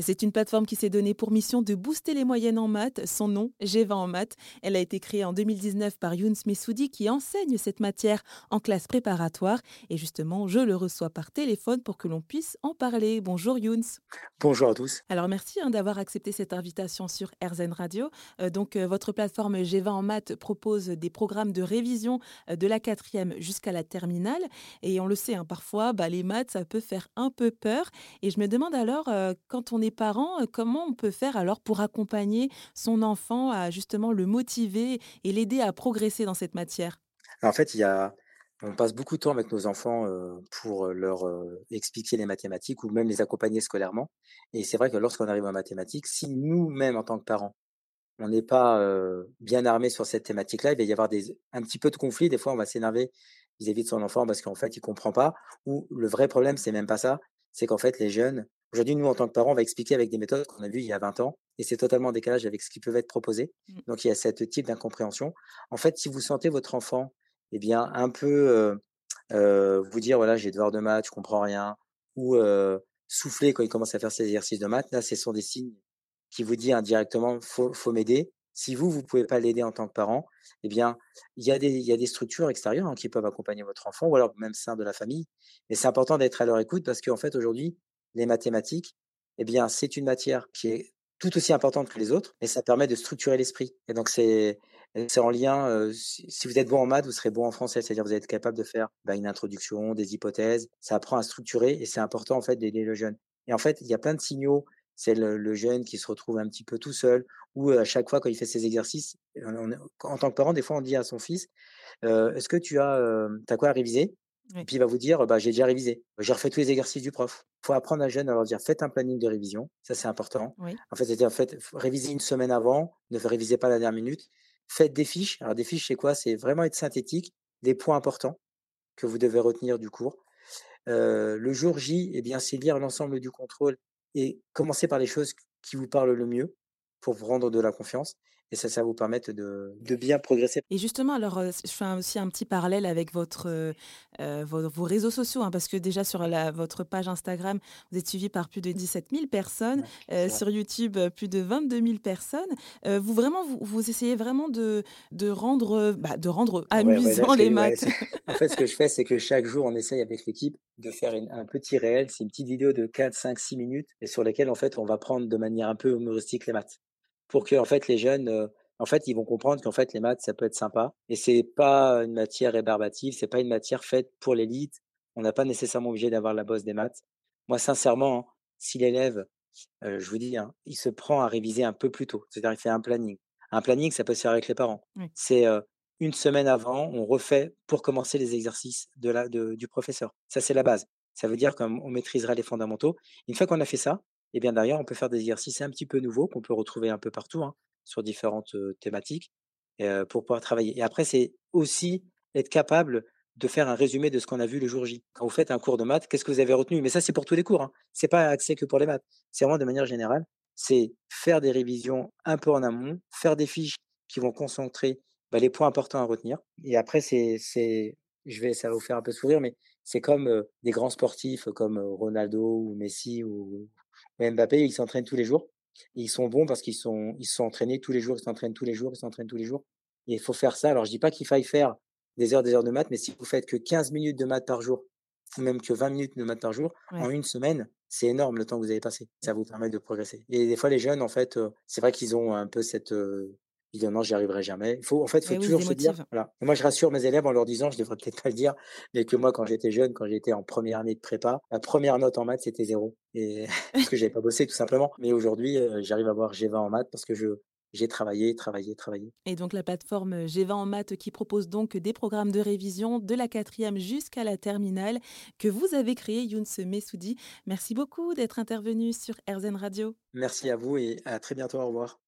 C'est une plateforme qui s'est donnée pour mission de booster les moyennes en maths. Son nom, G20 en maths. Elle a été créée en 2019 par Younes Messoudi qui enseigne cette matière en classe préparatoire. Et justement, je le reçois par téléphone pour que l'on puisse en parler. Bonjour Younes. Bonjour à tous. Alors merci hein, d'avoir accepté cette invitation sur RZN Radio. Euh, donc euh, votre plateforme G20 en maths propose des programmes de révision euh, de la quatrième jusqu'à la terminale. Et on le sait, hein, parfois, bah, les maths, ça peut faire un peu peur. Et je me demande alors, quand on est parent, comment on peut faire alors pour accompagner son enfant à justement le motiver et l'aider à progresser dans cette matière? En fait, il y a, on passe beaucoup de temps avec nos enfants pour leur expliquer les mathématiques ou même les accompagner scolairement. Et c'est vrai que lorsqu'on arrive en mathématiques, si nous-mêmes, en tant que parents, on n'est pas bien armé sur cette thématique-là, il va y avoir des, un petit peu de conflit. Des fois, on va s'énerver vis-à-vis de son enfant parce qu'en fait, il comprend pas. Ou le vrai problème, c'est même pas ça. C'est qu'en fait, les jeunes, aujourd'hui, nous, en tant que parents, on va expliquer avec des méthodes qu'on a vues il y a 20 ans. Et c'est totalement en décalage avec ce qui peut être proposé. Mmh. Donc, il y a ce type d'incompréhension. En fait, si vous sentez votre enfant, eh bien, un peu vous dire, voilà, j'ai devoir de maths, je comprends rien, ou souffler quand il commence à faire ses exercices de maths, là, ce sont des signes qui vous disent indirectement, faut, faut m'aider. Si vous, vous pouvez pas l'aider en tant que parent, eh bien, il y a des, il y a des structures extérieures hein, qui peuvent accompagner votre enfant, ou alors même sein de la famille. Et c'est important d'être à leur écoute parce qu'en fait, aujourd'hui, les mathématiques, eh bien, c'est une matière qui est tout aussi importante que les autres, et ça permet de structurer l'esprit. Et donc, c'est, c'est en lien, si vous êtes bon en maths, vous serez bon en français, c'est-à-dire vous êtes capable de faire bah, une introduction, des hypothèses, ça apprend à structurer, et c'est important en fait d'aider le jeune. Et en fait, il y a plein de signaux c'est le, jeune qui se retrouve un petit peu tout seul, ou à chaque fois quand il fait ses exercices, en tant que parent, des fois on dit à son fils, est-ce que tu as, as quoi à réviser? Et puis il va vous dire, bah, j'ai déjà révisé, j'ai refait tous les exercices du prof. Il faut apprendre à jeune à leur dire, faites un planning de révision, ça c'est important. En fait, c'est en fait, réviser une semaine avant, ne révisez pas la dernière minute. Faites des fiches. Alors des fiches, c'est quoi? C'est vraiment être synthétique, des points importants que vous devez retenir du cours. le jour J, eh bien, c'est lire l'ensemble du contrôle et commencez par les choses qui vous parlent le mieux pour vous rendre de la confiance et ça, ça va vous permettre de, de, bien progresser. Et justement, alors, je fais aussi un petit parallèle avec votre, euh, vos, réseaux sociaux, hein, parce que déjà sur la, votre page Instagram, vous êtes suivi par plus de 17 000 personnes, euh, sur YouTube, plus de 22 000 personnes. Euh, vous vraiment, vous, vous, essayez vraiment de, de rendre, bah, de rendre amusant les maths. en fait, ce que je fais, c'est que chaque jour, on essaye avec l'équipe de faire un petit réel. C'est une petite vidéo de 4, 5, 6 minutes et sur lesquelles, en fait, on va prendre de manière un peu humoristique les maths pour que en fait les jeunes en fait ils vont comprendre qu'en fait les maths ça peut être sympa et c'est pas une matière rébarbative c'est pas une matière faite pour l'élite. On n'a pas nécessairement obligé d'avoir la bosse des maths. Moi sincèrement hein, si l'élève je vous dis hein, il se prend à réviser un peu plus tôt c'est-à-dire il fait un planning. Un planning ça peut se faire avec les parents. C'est une semaine avant on refait pour commencer les exercices de la de, du professeur. Ça c'est la base. Ça veut dire qu'on maîtrisera les fondamentaux. Une fois qu'on a fait ça et bien derrière, on peut faire des exercices un petit peu nouveaux qu'on peut retrouver un peu partout hein, sur différentes thématiques pour pouvoir travailler. Et après, c'est aussi être capable de faire un résumé de ce qu'on a vu le jour J. Quand vous faites un cours de maths, qu'est-ce que vous avez retenu? Mais ça, c'est pour tous les cours. Hein. C'est pas accès que pour les maths. C'est vraiment de manière générale. C'est faire des révisions un peu en amont, faire des fiches qui vont concentrer bah, les points importants à retenir. Et après, c'est, c'est, je vais, ça va vous faire un peu sourire, mais c'est comme des grands sportifs comme Ronaldo ou Messi ou Mbappé, ils s'entraînent tous les jours. ils sont bons parce qu'ils sont, ils sont entraînés tous les jours, ils s'entraînent tous les jours, ils s'entraînent tous les jours. Et il faut faire ça. Alors, je dis pas qu'il faille faire des heures, des heures de maths, mais si vous faites que 15 minutes de maths par jour, ou même que 20 minutes de maths par jour, en une semaine, c'est énorme le temps que vous avez passé. Ça vous permet de progresser. Et des fois, les jeunes, en fait, c'est vrai qu'ils ont un peu cette, disent non, j'y arriverai jamais. Il faut, en fait, il faut toujours se dire. Voilà. moi, je rassure mes élèves en leur disant, je devrais peut-être pas le dire, mais que moi, quand j'étais jeune, quand j'étais en première année de prépa, la première note en maths, c'était zéro. Et parce que j'avais pas bossé, tout simplement. Mais aujourd'hui, euh, j'arrive à avoir G20 en maths parce que je, j'ai travaillé, travaillé, travaillé. Et donc la plateforme G20 en maths qui propose donc des programmes de révision de la quatrième jusqu'à la terminale que vous avez créé, Younes Messoudi. Merci beaucoup d'être intervenu sur RZN Radio. Merci à vous et à très bientôt. Au revoir.